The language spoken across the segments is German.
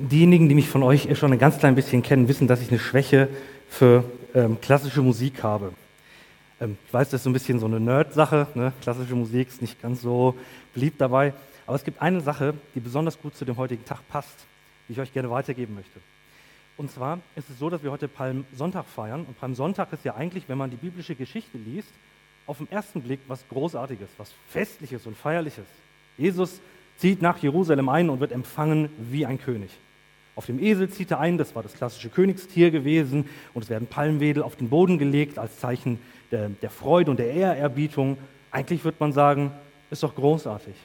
Diejenigen, die mich von euch schon ein ganz klein bisschen kennen, wissen, dass ich eine Schwäche für ähm, klassische Musik habe. Ähm, ich weiß, das ist so ein bisschen so eine Nerd-Sache. Ne? Klassische Musik ist nicht ganz so beliebt dabei. Aber es gibt eine Sache, die besonders gut zu dem heutigen Tag passt, die ich euch gerne weitergeben möchte. Und zwar ist es so, dass wir heute Palmsonntag feiern. Und Palmsonntag ist ja eigentlich, wenn man die biblische Geschichte liest, auf den ersten Blick was Großartiges, was Festliches und Feierliches. Jesus zieht nach Jerusalem ein und wird empfangen wie ein König. Auf dem Esel zieht er ein, das war das klassische Königstier gewesen, und es werden Palmwedel auf den Boden gelegt als Zeichen der, der Freude und der Ehrerbietung. Eigentlich würde man sagen, ist doch großartig.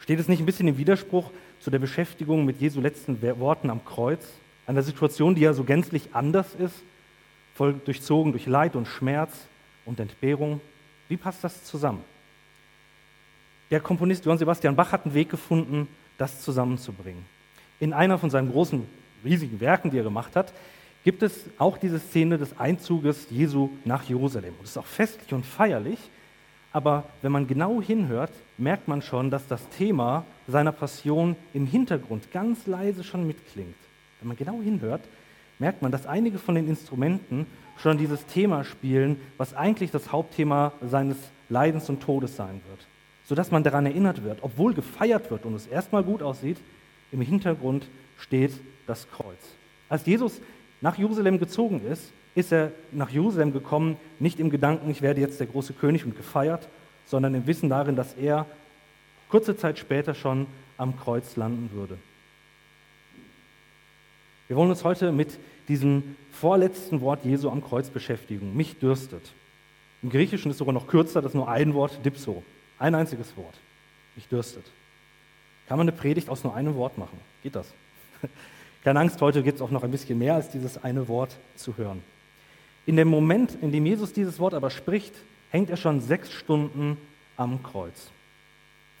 Steht es nicht ein bisschen im Widerspruch zu der Beschäftigung mit Jesu letzten Worten am Kreuz, einer Situation, die ja so gänzlich anders ist, voll durchzogen durch Leid und Schmerz und Entbehrung? Wie passt das zusammen? Der Komponist Johann Sebastian Bach hat einen Weg gefunden, das zusammenzubringen in einer von seinen großen, riesigen Werken, die er gemacht hat, gibt es auch diese Szene des Einzuges Jesu nach Jerusalem. Und es ist auch festlich und feierlich, aber wenn man genau hinhört, merkt man schon, dass das Thema seiner Passion im Hintergrund ganz leise schon mitklingt. Wenn man genau hinhört, merkt man, dass einige von den Instrumenten schon dieses Thema spielen, was eigentlich das Hauptthema seines Leidens und Todes sein wird. Sodass man daran erinnert wird, obwohl gefeiert wird und es erstmal gut aussieht, im Hintergrund steht das Kreuz. Als Jesus nach Jerusalem gezogen ist, ist er nach Jerusalem gekommen, nicht im Gedanken, ich werde jetzt der große König und gefeiert, sondern im Wissen darin, dass er kurze Zeit später schon am Kreuz landen würde. Wir wollen uns heute mit diesem vorletzten Wort Jesu am Kreuz beschäftigen. Mich dürstet. Im Griechischen ist sogar noch kürzer, das ist nur ein Wort, dipso. Ein einziges Wort. Mich dürstet. Kann man eine Predigt aus nur einem Wort machen? Geht das? Keine Angst, heute gibt es auch noch ein bisschen mehr als dieses eine Wort zu hören. In dem Moment, in dem Jesus dieses Wort aber spricht, hängt er schon sechs Stunden am Kreuz.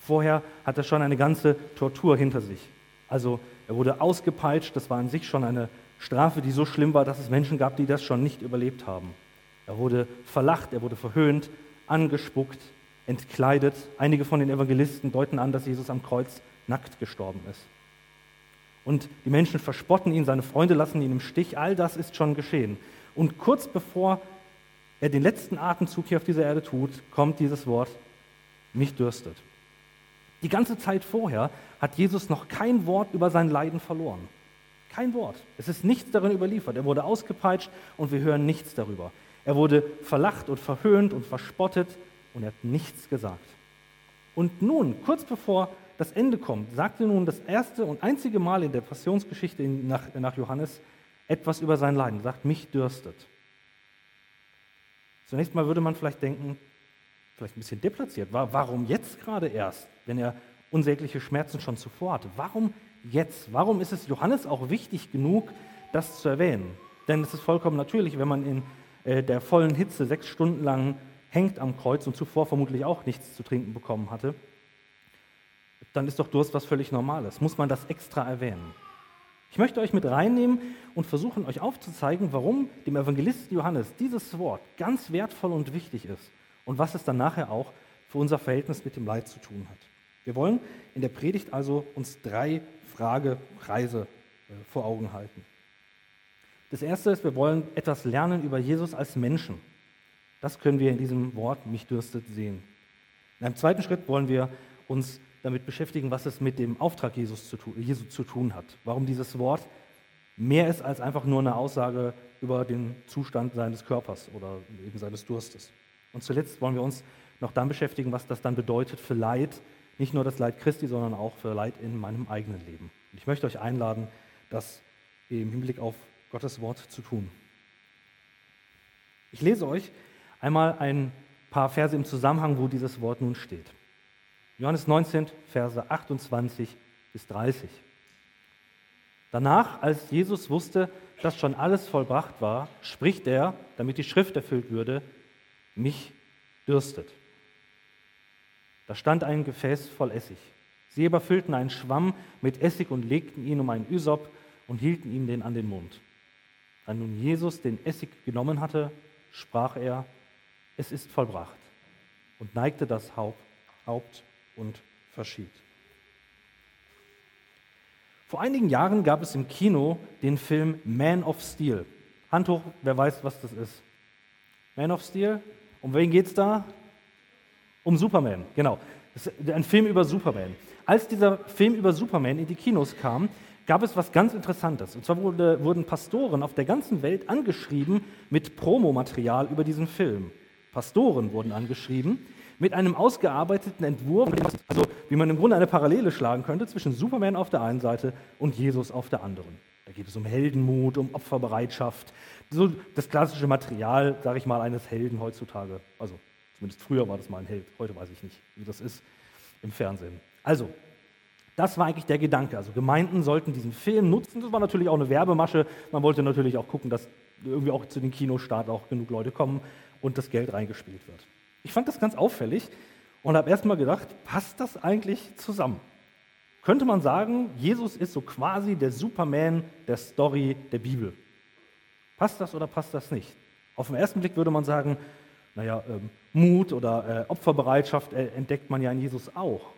Vorher hat er schon eine ganze Tortur hinter sich. Also er wurde ausgepeitscht, das war an sich schon eine Strafe, die so schlimm war, dass es Menschen gab, die das schon nicht überlebt haben. Er wurde verlacht, er wurde verhöhnt, angespuckt, entkleidet. Einige von den Evangelisten deuten an, dass Jesus am Kreuz nackt gestorben ist. Und die Menschen verspotten ihn, seine Freunde lassen ihn im Stich. All das ist schon geschehen. Und kurz bevor er den letzten Atemzug hier auf dieser Erde tut, kommt dieses Wort, mich dürstet. Die ganze Zeit vorher hat Jesus noch kein Wort über sein Leiden verloren. Kein Wort. Es ist nichts darin überliefert. Er wurde ausgepeitscht und wir hören nichts darüber. Er wurde verlacht und verhöhnt und verspottet und er hat nichts gesagt. Und nun, kurz bevor das Ende kommt, sagt er nun das erste und einzige Mal in der Passionsgeschichte nach, nach Johannes etwas über sein Leiden, sagt, mich dürstet. Zunächst mal würde man vielleicht denken, vielleicht ein bisschen deplatziert, warum jetzt gerade erst, wenn er unsägliche Schmerzen schon zuvor hatte? Warum jetzt? Warum ist es Johannes auch wichtig genug, das zu erwähnen? Denn es ist vollkommen natürlich, wenn man in äh, der vollen Hitze sechs Stunden lang hängt am Kreuz und zuvor vermutlich auch nichts zu trinken bekommen hatte, dann ist doch Durst was völlig Normales. Muss man das extra erwähnen? Ich möchte euch mit reinnehmen und versuchen, euch aufzuzeigen, warum dem Evangelisten Johannes dieses Wort ganz wertvoll und wichtig ist und was es dann nachher auch für unser Verhältnis mit dem Leid zu tun hat. Wir wollen in der Predigt also uns drei Fragepreise äh, vor Augen halten. Das erste ist, wir wollen etwas lernen über Jesus als Menschen. Das können wir in diesem Wort mich dürstet sehen. In einem zweiten Schritt wollen wir uns damit beschäftigen, was es mit dem Auftrag Jesus zu tun, Jesu zu tun hat. Warum dieses Wort mehr ist als einfach nur eine Aussage über den Zustand seines Körpers oder eben seines Durstes. Und zuletzt wollen wir uns noch dann beschäftigen, was das dann bedeutet für Leid, nicht nur das Leid Christi, sondern auch für Leid in meinem eigenen Leben. Und ich möchte euch einladen, das im Hinblick auf Gottes Wort zu tun. Ich lese euch Einmal ein paar Verse im Zusammenhang, wo dieses Wort nun steht. Johannes 19, Verse 28 bis 30. Danach, als Jesus wusste, dass schon alles vollbracht war, spricht er, damit die Schrift erfüllt würde, mich dürstet. Da stand ein Gefäß voll Essig. Sie aber füllten einen Schwamm mit Essig und legten ihn um einen Ysop und hielten ihm den an den Mund. Da nun Jesus den Essig genommen hatte, sprach er, es ist vollbracht und neigte das Haupt und verschied. Vor einigen Jahren gab es im Kino den Film Man of Steel. Hand hoch, wer weiß, was das ist. Man of Steel? Um wen geht es da? Um Superman, genau. Ein Film über Superman. Als dieser Film über Superman in die Kinos kam, gab es was ganz Interessantes. Und zwar wurde, wurden Pastoren auf der ganzen Welt angeschrieben mit Promomaterial über diesen Film. Pastoren wurden angeschrieben mit einem ausgearbeiteten Entwurf, also wie man im Grunde eine Parallele schlagen könnte zwischen Superman auf der einen Seite und Jesus auf der anderen. Da geht es um Heldenmut, um Opferbereitschaft, so das klassische Material, sage ich mal, eines Helden heutzutage. Also zumindest früher war das mal ein Held, heute weiß ich nicht, wie das ist im Fernsehen. Also, das war eigentlich der Gedanke. Also Gemeinden sollten diesen Film nutzen. Das war natürlich auch eine Werbemasche. Man wollte natürlich auch gucken, dass irgendwie auch zu den Kinostart auch genug Leute kommen und das Geld reingespielt wird. Ich fand das ganz auffällig und habe erst mal gedacht, passt das eigentlich zusammen? Könnte man sagen, Jesus ist so quasi der Superman der Story der Bibel. Passt das oder passt das nicht? Auf den ersten Blick würde man sagen, naja, ähm, Mut oder äh, Opferbereitschaft äh, entdeckt man ja in Jesus auch.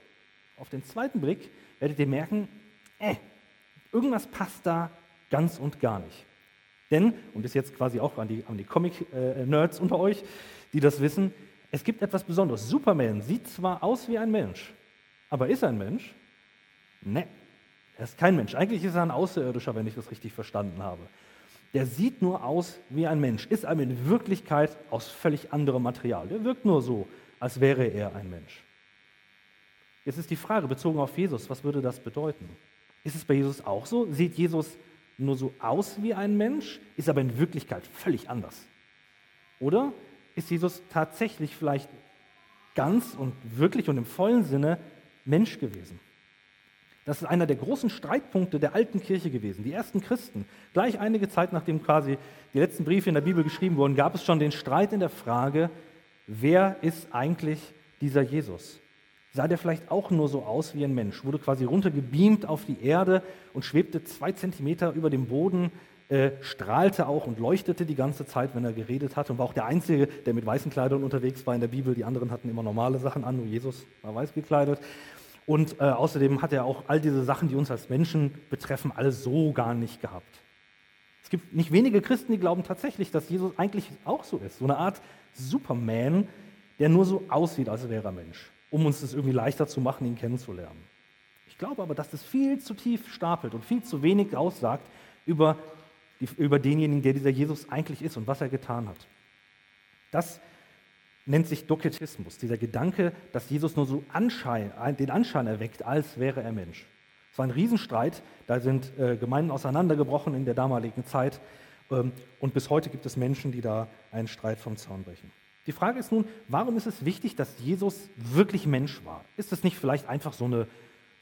Auf den zweiten Blick werdet ihr merken, äh, irgendwas passt da ganz und gar nicht. Denn, und das jetzt quasi auch an die, an die Comic-Nerds äh, unter euch, die das wissen, es gibt etwas Besonderes. Superman sieht zwar aus wie ein Mensch, aber ist er ein Mensch? Ne, er ist kein Mensch. Eigentlich ist er ein Außerirdischer, wenn ich das richtig verstanden habe. Der sieht nur aus wie ein Mensch, ist aber in Wirklichkeit aus völlig anderem Material. Der wirkt nur so, als wäre er ein Mensch. Jetzt ist die Frage bezogen auf Jesus, was würde das bedeuten? Ist es bei Jesus auch so? Sieht Jesus nur so aus wie ein Mensch, ist aber in Wirklichkeit völlig anders? Oder ist Jesus tatsächlich vielleicht ganz und wirklich und im vollen Sinne Mensch gewesen. Das ist einer der großen Streitpunkte der alten Kirche gewesen. Die ersten Christen, gleich einige Zeit nachdem quasi die letzten Briefe in der Bibel geschrieben wurden, gab es schon den Streit in der Frage, wer ist eigentlich dieser Jesus? Sah der vielleicht auch nur so aus wie ein Mensch? Wurde quasi runtergebeamt auf die Erde und schwebte zwei Zentimeter über dem Boden äh, strahlte auch und leuchtete die ganze Zeit, wenn er geredet hat und war auch der Einzige, der mit weißen Kleidern unterwegs war in der Bibel. Die anderen hatten immer normale Sachen an, nur Jesus war weiß gekleidet. Und äh, außerdem hat er auch all diese Sachen, die uns als Menschen betreffen, alle so gar nicht gehabt. Es gibt nicht wenige Christen, die glauben tatsächlich, dass Jesus eigentlich auch so ist. So eine Art Superman, der nur so aussieht, als wäre er Mensch, um uns das irgendwie leichter zu machen, ihn kennenzulernen. Ich glaube aber, dass das viel zu tief stapelt und viel zu wenig aussagt über über denjenigen, der dieser Jesus eigentlich ist und was er getan hat. Das nennt sich Doketismus, dieser Gedanke, dass Jesus nur so Anschein, den Anschein erweckt, als wäre er Mensch. Es war ein Riesenstreit, da sind äh, Gemeinden auseinandergebrochen in der damaligen Zeit ähm, und bis heute gibt es Menschen, die da einen Streit vom Zaun brechen. Die Frage ist nun, warum ist es wichtig, dass Jesus wirklich Mensch war? Ist es nicht vielleicht einfach so eine,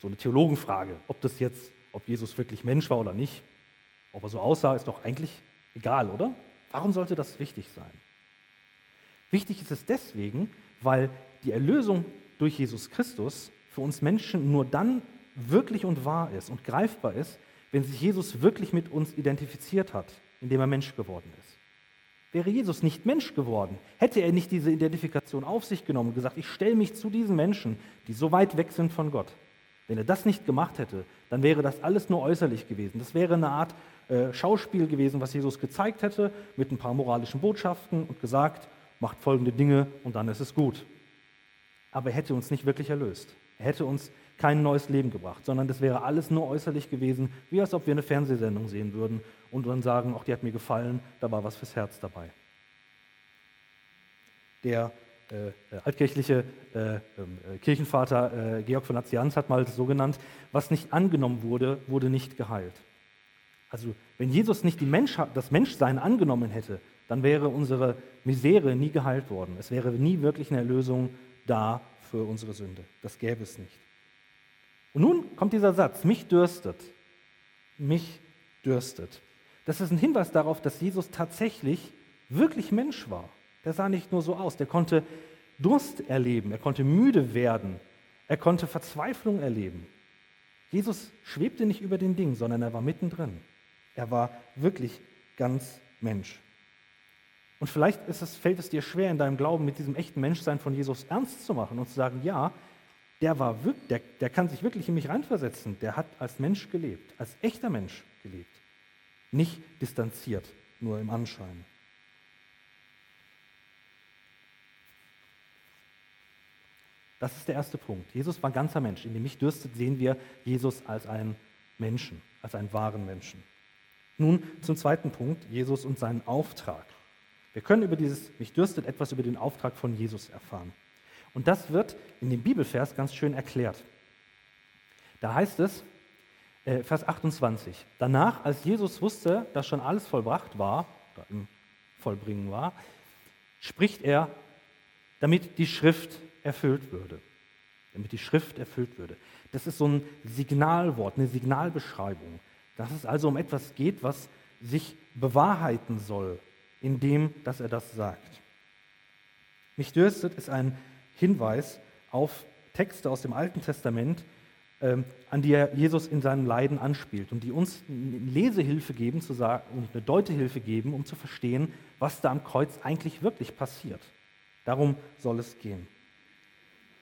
so eine Theologenfrage, ob das jetzt, ob Jesus wirklich Mensch war oder nicht? Ob er so aussah, ist doch eigentlich egal, oder? Warum sollte das wichtig sein? Wichtig ist es deswegen, weil die Erlösung durch Jesus Christus für uns Menschen nur dann wirklich und wahr ist und greifbar ist, wenn sich Jesus wirklich mit uns identifiziert hat, indem er Mensch geworden ist. Wäre Jesus nicht Mensch geworden, hätte er nicht diese Identifikation auf sich genommen und gesagt, ich stelle mich zu diesen Menschen, die so weit weg sind von Gott. Wenn er das nicht gemacht hätte, dann wäre das alles nur äußerlich gewesen. Das wäre eine Art äh, Schauspiel gewesen, was Jesus gezeigt hätte, mit ein paar moralischen Botschaften und gesagt, macht folgende Dinge und dann ist es gut. Aber er hätte uns nicht wirklich erlöst. Er hätte uns kein neues Leben gebracht, sondern das wäre alles nur äußerlich gewesen, wie als ob wir eine Fernsehsendung sehen würden und dann sagen, ach, die hat mir gefallen, da war was fürs Herz dabei. Der äh, altkirchliche äh, ähm, äh, Kirchenvater äh, Georg von Nazianz hat mal so genannt, was nicht angenommen wurde, wurde nicht geheilt. Also wenn Jesus nicht Mensch, das Menschsein angenommen hätte, dann wäre unsere Misere nie geheilt worden. Es wäre nie wirklich eine Erlösung da für unsere Sünde. Das gäbe es nicht. Und nun kommt dieser Satz, mich dürstet, mich dürstet. Das ist ein Hinweis darauf, dass Jesus tatsächlich wirklich Mensch war. Der sah nicht nur so aus, der konnte Durst erleben, er konnte müde werden, er konnte Verzweiflung erleben. Jesus schwebte nicht über den Dingen, sondern er war mittendrin. Er war wirklich ganz Mensch. Und vielleicht es, fällt es dir schwer, in deinem Glauben mit diesem echten Menschsein von Jesus ernst zu machen und zu sagen, ja, der, war, der, der kann sich wirklich in mich reinversetzen. Der hat als Mensch gelebt, als echter Mensch gelebt. Nicht distanziert, nur im Anschein. Das ist der erste Punkt. Jesus war ganzer Mensch. In dem mich dürstet, sehen wir Jesus als einen Menschen, als einen wahren Menschen. Nun zum zweiten Punkt, Jesus und seinen Auftrag. Wir können über dieses mich dürstet etwas über den Auftrag von Jesus erfahren. Und das wird in dem Bibelvers ganz schön erklärt. Da heißt es, äh, Vers 28, danach, als Jesus wusste, dass schon alles vollbracht war, oder im Vollbringen war, spricht er, damit die Schrift erfüllt würde. Damit die Schrift erfüllt würde. Das ist so ein Signalwort, eine Signalbeschreibung. Dass es also um etwas geht, was sich bewahrheiten soll, indem dass er das sagt. Mich dürstet ist ein Hinweis auf Texte aus dem Alten Testament, ähm, an die er Jesus in seinem Leiden anspielt und die uns eine Lesehilfe geben zu sagen, und eine Deutehilfe geben, um zu verstehen, was da am Kreuz eigentlich wirklich passiert. Darum soll es gehen.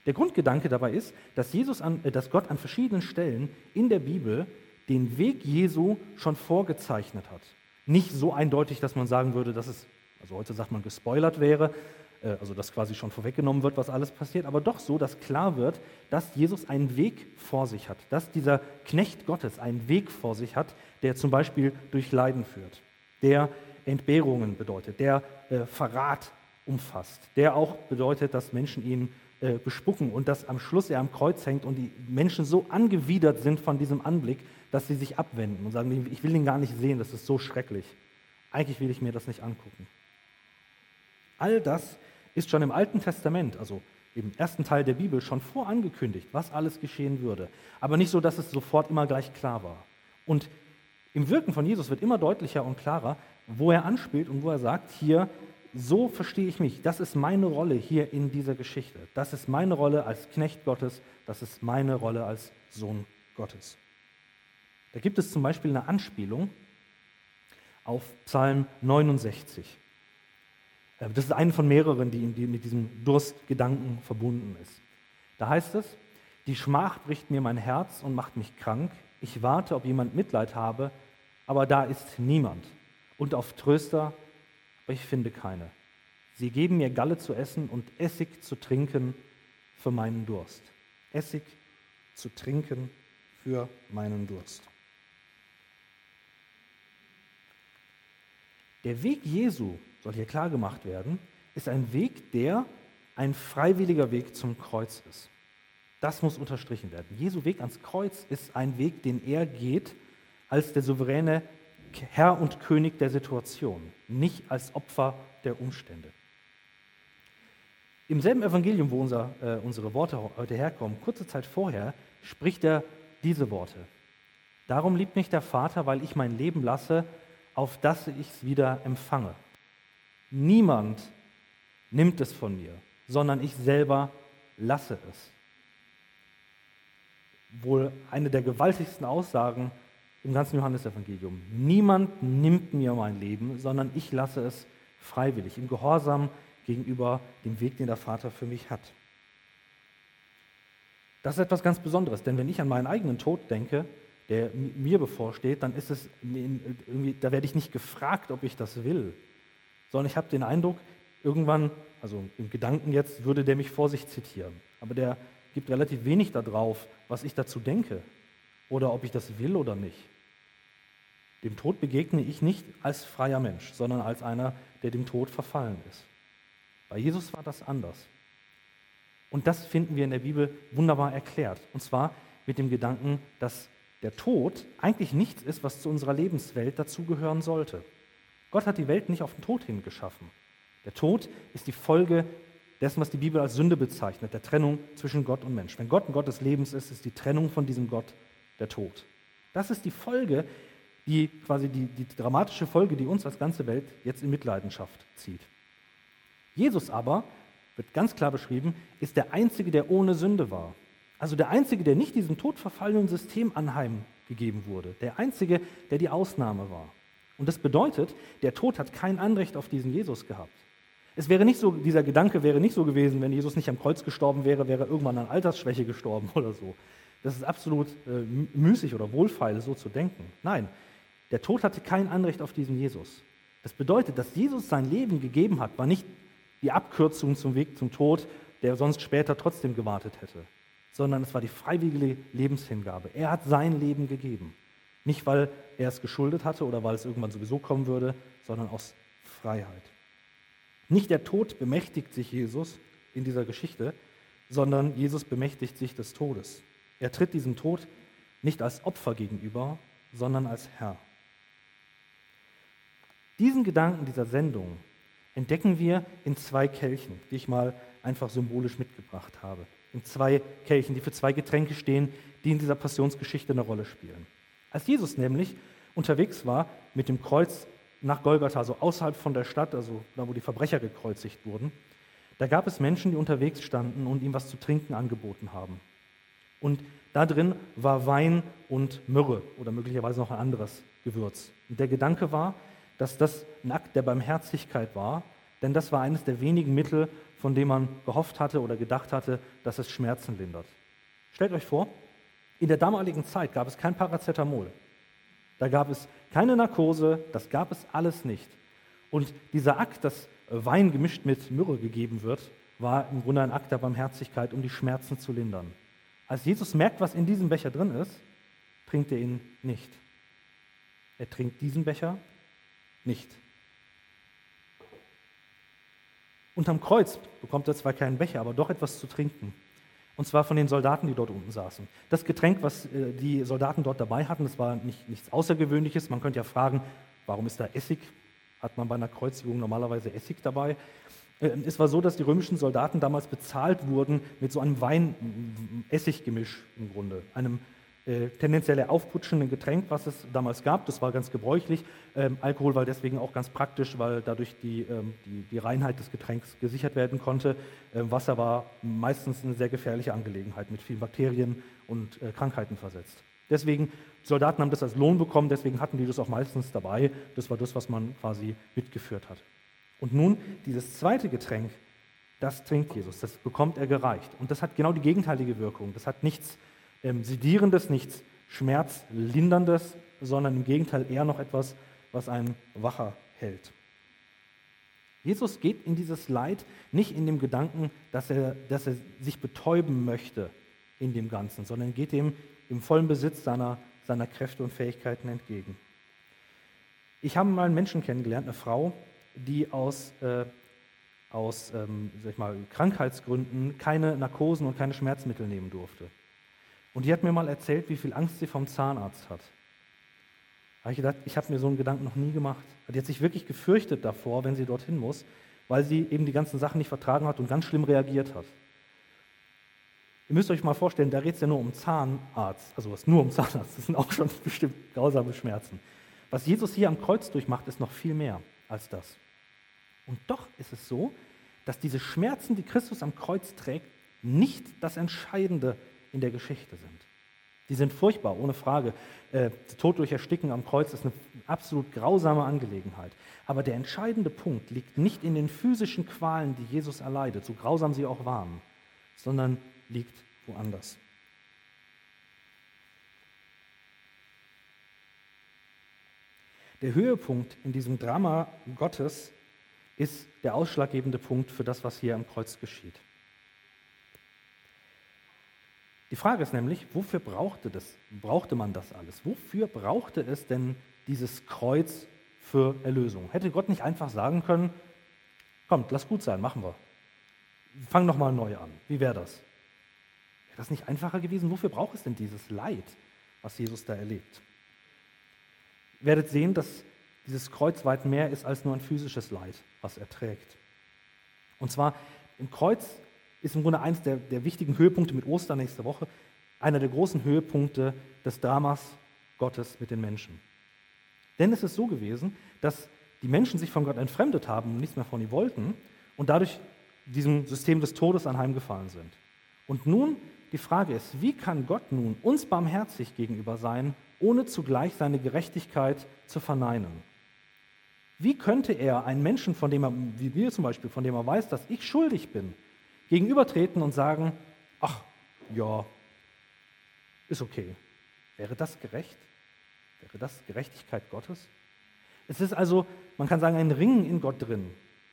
Der Grundgedanke dabei ist, dass, Jesus an, äh, dass Gott an verschiedenen Stellen in der Bibel den Weg Jesu schon vorgezeichnet hat. Nicht so eindeutig, dass man sagen würde, dass es, also heute sagt man, gespoilert wäre, äh, also dass quasi schon vorweggenommen wird, was alles passiert, aber doch so, dass klar wird, dass Jesus einen Weg vor sich hat, dass dieser Knecht Gottes einen Weg vor sich hat, der zum Beispiel durch Leiden führt, der Entbehrungen bedeutet, der äh, Verrat umfasst, der auch bedeutet, dass Menschen ihn äh, bespucken und dass am Schluss er am Kreuz hängt und die Menschen so angewidert sind von diesem Anblick, dass sie sich abwenden und sagen, ich will ihn gar nicht sehen, das ist so schrecklich. Eigentlich will ich mir das nicht angucken. All das ist schon im Alten Testament, also im ersten Teil der Bibel, schon vorangekündigt, was alles geschehen würde. Aber nicht so, dass es sofort immer gleich klar war. Und im Wirken von Jesus wird immer deutlicher und klarer, wo er anspielt und wo er sagt, hier, so verstehe ich mich. Das ist meine Rolle hier in dieser Geschichte. Das ist meine Rolle als Knecht Gottes. Das ist meine Rolle als Sohn Gottes. Da gibt es zum Beispiel eine Anspielung auf Psalm 69. Äh, das ist eine von mehreren, die mit diesem Durstgedanken verbunden ist. Da heißt es, die Schmach bricht mir mein Herz und macht mich krank. Ich warte, ob jemand Mitleid habe, aber da ist niemand. Und auf Tröster, aber ich finde keine. Sie geben mir Galle zu essen und Essig zu trinken für meinen Durst. Essig zu trinken für meinen Durst. Der Weg Jesu soll hier klar gemacht werden, ist ein Weg, der ein freiwilliger Weg zum Kreuz ist. Das muss unterstrichen werden. Jesu Weg ans Kreuz ist ein Weg, den er geht als der souveräne Herr und König der Situation, nicht als Opfer der Umstände. Im selben Evangelium, wo unser, äh, unsere Worte heute herkommen, kurze Zeit vorher, spricht er diese Worte. Darum liebt mich der Vater, weil ich mein Leben lasse, auf dass ich es wieder empfange. Niemand nimmt es von mir, sondern ich selber lasse es. Wohl eine der gewaltigsten Aussagen im ganzen Johannesevangelium. Niemand nimmt mir mein Leben, sondern ich lasse es freiwillig, im Gehorsam gegenüber dem Weg, den der Vater für mich hat. Das ist etwas ganz Besonderes, denn wenn ich an meinen eigenen Tod denke, der mir bevorsteht, dann ist es irgendwie, da werde ich nicht gefragt, ob ich das will, sondern ich habe den Eindruck, irgendwann, also im Gedanken jetzt, würde der mich vor sich zitieren. Aber der gibt relativ wenig darauf, was ich dazu denke oder ob ich das will oder nicht. Dem Tod begegne ich nicht als freier Mensch, sondern als einer, der dem Tod verfallen ist. Bei Jesus war das anders. Und das finden wir in der Bibel wunderbar erklärt. Und zwar mit dem Gedanken, dass der Tod eigentlich nichts ist, was zu unserer Lebenswelt dazugehören sollte. Gott hat die Welt nicht auf den Tod hin geschaffen. Der Tod ist die Folge dessen, was die Bibel als Sünde bezeichnet, der Trennung zwischen Gott und Mensch. Wenn Gott ein Gott des Lebens ist, ist die Trennung von diesem Gott der Tod. Das ist die Folge, die quasi die, die dramatische Folge, die uns als ganze Welt jetzt in Mitleidenschaft zieht. Jesus aber, wird ganz klar beschrieben, ist der Einzige, der ohne Sünde war. Also der Einzige, der nicht diesem todverfallenen System anheimgegeben wurde. Der Einzige, der die Ausnahme war. Und das bedeutet, der Tod hat kein Anrecht auf diesen Jesus gehabt. Es wäre nicht so, dieser Gedanke wäre nicht so gewesen, wenn Jesus nicht am Kreuz gestorben wäre, wäre er irgendwann an Altersschwäche gestorben oder so. Das ist absolut äh, müßig oder wohlfeil, so zu denken. Nein, der Tod hatte kein Anrecht auf diesen Jesus. Das bedeutet, dass Jesus sein Leben gegeben hat, war nicht die Abkürzung zum Weg zum Tod, der sonst später trotzdem gewartet hätte, sondern es war die freiwillige Lebenshingabe. Er hat sein Leben gegeben. Nicht, weil er es geschuldet hatte oder weil es irgendwann sowieso kommen würde, sondern aus Freiheit. Nicht der Tod bemächtigt sich Jesus in dieser Geschichte, sondern Jesus bemächtigt sich des Todes. Er tritt diesem Tod nicht als Opfer gegenüber, sondern als Herr. Diesen Gedanken dieser Sendung entdecken wir in zwei Kelchen, die ich mal einfach symbolisch mitgebracht habe. In zwei Kelchen, die für zwei Getränke stehen, die in dieser Passionsgeschichte eine Rolle spielen. Als Jesus nämlich unterwegs war mit dem Kreuz nach Golgatha, also außerhalb von der Stadt, also da, wo die Verbrecher gekreuzigt wurden, da gab es Menschen, die unterwegs standen und ihm was zu trinken angeboten haben. Und da drin war Wein und Myrrhe oder möglicherweise noch ein anderes Gewürz. Und der Gedanke war, dass das ein Akt der Barmherzigkeit war, denn das war eines der wenigen Mittel, von dem man gehofft hatte oder gedacht hatte, dass es Schmerzen lindert. Stellt euch vor, in der damaligen Zeit gab es kein Paracetamol. Da gab es keine Narkose, das gab es alles nicht. Und dieser Akt, dass Wein gemischt mit Myrrhe gegeben wird, war im Grunde ein Akt der Barmherzigkeit, um die Schmerzen zu lindern. Als Jesus merkt, was in diesem Becher drin ist, trinkt er ihn nicht. Er trinkt diesen Becher nicht. Unterm Kreuz bekommt er zwar keinen Becher, aber doch etwas zu trinken. Und zwar von den Soldaten, die dort unten saßen. Das Getränk, was äh, die Soldaten dort dabei hatten, das war nicht, nichts Außergewöhnliches. Man könnte ja fragen, warum ist da Essig? Hat man bei einer Kreuzigung normalerweise Essig dabei? Äh, es war so, dass die römischen Soldaten damals bezahlt wurden mit so einem Wein-Essiggemisch im Grunde, einem äh, tendenziell aufputschenden Getränk, was es damals gab. Das war ganz gebräuchlich. Ähm, Alkohol war deswegen auch ganz praktisch, weil dadurch die, ähm, die, die, Reinheit des Getränks gesichert werden konnte. Ähm, Wasser war meistens eine sehr gefährliche Angelegenheit mit vielen Bakterien und äh, Krankheiten versetzt. Deswegen, Soldaten haben das als Lohn bekommen, deswegen hatten die das auch meistens dabei. Das war das, was man quasi mitgeführt hat. Und nun dieses zweite Getränk, das trinkt Jesus, das bekommt er gereicht. Und das hat genau die gegenteilige Wirkung. Das hat nichts ähm, Sedierendes, nichts Schmerzlinderndes, sondern im Gegenteil eher noch etwas, was einen wacher hält. Jesus geht in dieses Leid nicht in dem Gedanken, dass er, dass er sich betäuben möchte in dem Ganzen, sondern geht dem im vollen Besitz seiner, seiner Kräfte und Fähigkeiten entgegen. Ich habe mal einen Menschen kennengelernt, eine Frau, die aus, äh, aus ähm, sag ich mal, Krankheitsgründen keine Narkosen und keine Schmerzmittel nehmen durfte. Und die hat mir mal erzählt, wie viel Angst sie vom Zahnarzt hat. Da habe ich gedacht, ich habe mir so einen Gedanken noch nie gemacht. Die hat sich wirklich gefürchtet davor, wenn sie dorthin muss, weil sie eben die ganzen Sachen nicht vertragen hat und ganz schlimm reagiert hat. Ihr müsst euch mal vorstellen, da geht es ja nur um Zahnarzt, also was nur um Zahnarzt, das sind auch schon bestimmt grausame Schmerzen. Was Jesus hier am Kreuz durchmacht, ist noch viel mehr als das. Und doch ist es so, dass diese Schmerzen, die Christus am Kreuz trägt, nicht das Entscheidende in der Geschichte sind. Die sind furchtbar, ohne Frage. Äh, Tod durch Ersticken am Kreuz ist eine absolut grausame Angelegenheit. Aber der entscheidende Punkt liegt nicht in den physischen Qualen, die Jesus erleidet, so grausam sie auch waren, sondern liegt woanders. Der Höhepunkt in diesem Drama Gottes ist der ausschlaggebende Punkt für das, was hier am Kreuz geschieht. Die Frage ist nämlich, wofür brauchte, das, brauchte man das alles? Wofür brauchte es denn dieses Kreuz für Erlösung? Hätte Gott nicht einfach sagen können, kommt, lass gut sein, machen wir. Fang nochmal neu an. Wie wäre das? Wäre das nicht einfacher gewesen? Wofür braucht es denn dieses Leid, was Jesus da erlebt? Ihr werdet sehen, dass dieses Kreuz weit mehr ist als nur ein physisches Leid, was er trägt. Und zwar im Kreuz ist im Grunde eines der, der wichtigen Höhepunkte mit Ostern nächste Woche, einer der großen Höhepunkte des Dramas Gottes mit den Menschen. Denn es ist so gewesen, dass die Menschen sich von Gott entfremdet haben und nichts mehr von ihm wollten und dadurch diesem System des Todes anheimgefallen sind. Und nun die Frage ist, wie kann Gott nun uns barmherzig gegenüber sein, ohne zugleich seine Gerechtigkeit zu verneinen? Wie könnte er einen Menschen, von dem er, wie wir zum Beispiel, von dem er weiß, dass ich schuldig bin, gegenübertreten und sagen, ach ja, ist okay. Wäre das gerecht? Wäre das Gerechtigkeit Gottes? Es ist also, man kann sagen, ein Ringen in Gott drin.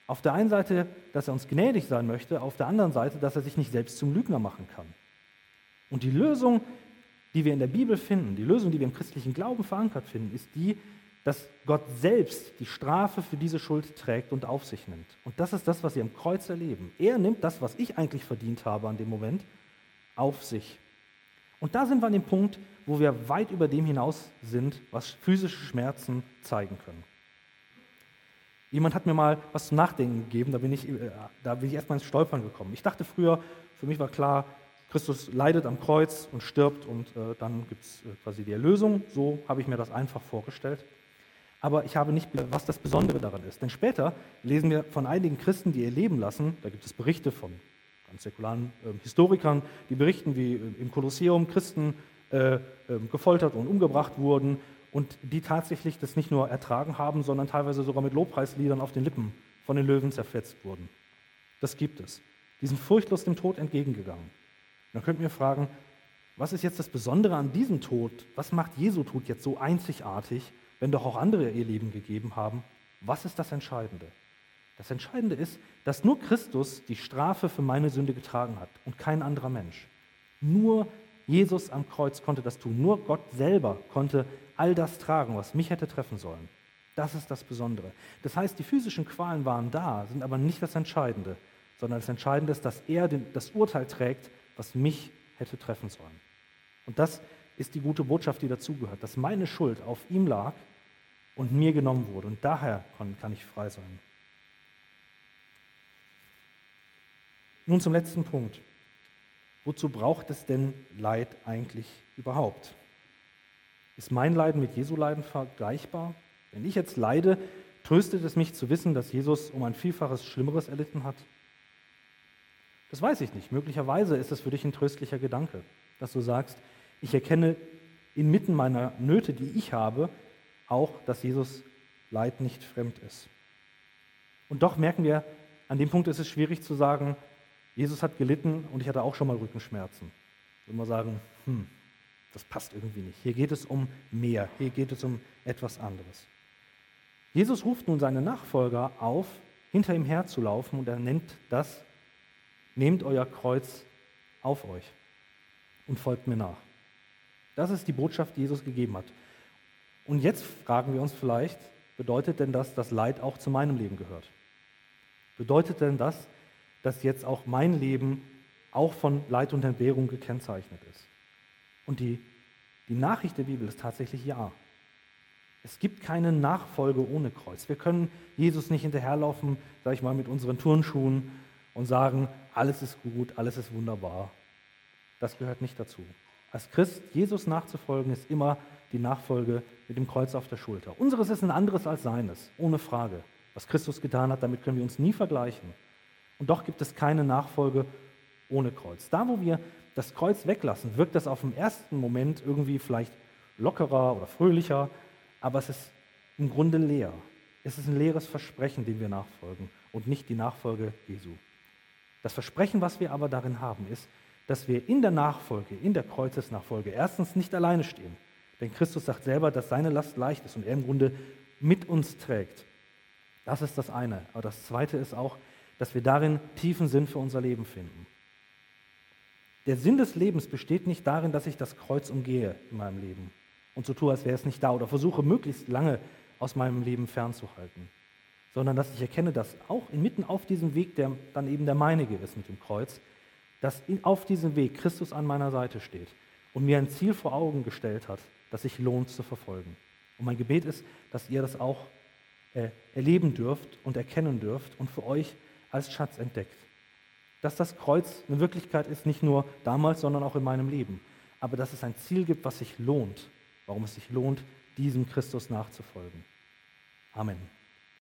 Auf der einen Seite, dass er uns gnädig sein möchte, auf der anderen Seite, dass er sich nicht selbst zum Lügner machen kann. Und die Lösung, die wir in der Bibel finden, die Lösung, die wir im christlichen Glauben verankert finden, ist die, dass Gott selbst die Strafe für diese Schuld trägt und auf sich nimmt. Und das ist das, was wir am Kreuz erleben. Er nimmt das, was ich eigentlich verdient habe an dem Moment, auf sich. Und da sind wir an dem Punkt, wo wir weit über dem hinaus sind, was physische Schmerzen zeigen können. Jemand hat mir mal was zum Nachdenken gegeben, da bin ich, äh, da bin ich erstmal ins Stolpern gekommen. Ich dachte früher, für mich war klar, Christus leidet am Kreuz und stirbt und äh, dann gibt es äh, quasi die Erlösung. So habe ich mir das einfach vorgestellt. Aber ich habe nicht, was das Besondere daran ist. Denn später lesen wir von einigen Christen, die ihr Leben lassen, da gibt es Berichte von ganz säkularen äh, Historikern, die berichten, wie äh, im Kolosseum Christen äh, ähm, gefoltert und umgebracht wurden und die tatsächlich das nicht nur ertragen haben, sondern teilweise sogar mit Lobpreisliedern auf den Lippen von den Löwen zerfetzt wurden. Das gibt es. Die sind furchtlos dem Tod entgegengegangen. Dann könnt ihr fragen, was ist jetzt das Besondere an diesem Tod? Was macht Jesu Tod jetzt so einzigartig, wenn doch auch andere ihr Leben gegeben haben? Was ist das Entscheidende? Das Entscheidende ist, dass nur Christus die Strafe für meine Sünde getragen hat und kein anderer Mensch. Nur Jesus am Kreuz konnte das tun. Nur Gott selber konnte all das tragen, was mich hätte treffen sollen. Das ist das Besondere. Das heißt, die physischen Qualen waren da, sind aber nicht das Entscheidende, sondern das Entscheidende ist, dass er das Urteil trägt, was mich hätte treffen sollen. Und das ist die gute Botschaft, die dazugehört, dass meine Schuld auf ihm lag und mir genommen wurde. Und daher kann ich frei sein. Nun zum letzten Punkt. Wozu braucht es denn Leid eigentlich überhaupt? Ist mein Leiden mit Jesu Leiden vergleichbar? Wenn ich jetzt leide, tröstet es mich zu wissen, dass Jesus um ein Vielfaches Schlimmeres erlitten hat? Das weiß ich nicht. Möglicherweise ist es für dich ein tröstlicher Gedanke, dass du sagst, ich erkenne inmitten meiner Nöte, die ich habe, auch, dass Jesus Leid nicht fremd ist. Und doch merken wir, an dem Punkt ist es schwierig zu sagen, Jesus hat gelitten und ich hatte auch schon mal Rückenschmerzen. Würde mal sagen, hm, das passt irgendwie nicht. Hier geht es um mehr, hier geht es um etwas anderes. Jesus ruft nun seine Nachfolger auf, hinter ihm herzulaufen und er nennt das, nehmt euer Kreuz auf euch und folgt mir nach. Das ist die Botschaft, die Jesus gegeben hat. Und jetzt fragen wir uns vielleicht, bedeutet denn das, dass Leid auch zu meinem Leben gehört? Bedeutet denn das, dass jetzt auch mein Leben auch von Leid und Entbehrung gekennzeichnet ist. Und die, die Nachricht der Bibel ist tatsächlich ja. Es gibt keine Nachfolge ohne Kreuz. Wir können Jesus nicht hinterherlaufen, sage ich mal, mit unseren Turnschuhen und sagen, alles ist gut, alles ist wunderbar. Das gehört nicht dazu. Als Christ Jesus nachzufolgen ist immer die Nachfolge mit dem Kreuz auf der Schulter. Unseres ist ein anderes als seines, ohne Frage. Was Christus getan hat, damit können wir uns nie vergleichen. Und doch gibt es keine Nachfolge ohne Kreuz. Da, wo wir das Kreuz weglassen, wirkt das auf den ersten Moment irgendwie vielleicht lockerer oder fröhlicher, aber es ist im Grunde leer. Es ist ein leeres Versprechen, dem wir nachfolgen und nicht die Nachfolge Jesu. Das Versprechen, was wir aber darin haben, ist, dass wir in der Nachfolge, in der Kreuzesnachfolge erstens nicht alleine stehen. Denn Christus sagt selber, dass seine Last leicht ist und er im Grunde mit uns trägt. Das ist das eine. Aber das zweite ist auch, dass wir darin tiefen Sinn für unser Leben finden. Der Sinn des Lebens besteht nicht darin, dass ich das Kreuz umgehe in meinem Leben und so tue, als wäre es nicht da oder versuche möglichst lange aus meinem Leben fernzuhalten, sondern dass ich erkenne, dass auch inmitten auf diesem Weg, der dann eben der meinige ist mit dem Kreuz, dass auf diesem Weg Christus an meiner Seite steht und mir ein Ziel vor Augen gestellt hat, das sich lohnt zu verfolgen. Und mein Gebet ist, dass ihr das auch äh, erleben dürft und erkennen dürft und für euch als Schatz entdeckt. Dass das Kreuz eine Wirklichkeit ist, nicht nur damals, sondern auch in meinem Leben. Aber dass es ein Ziel gibt, was sich lohnt, warum es sich lohnt, diesem Christus nachzufolgen. Amen.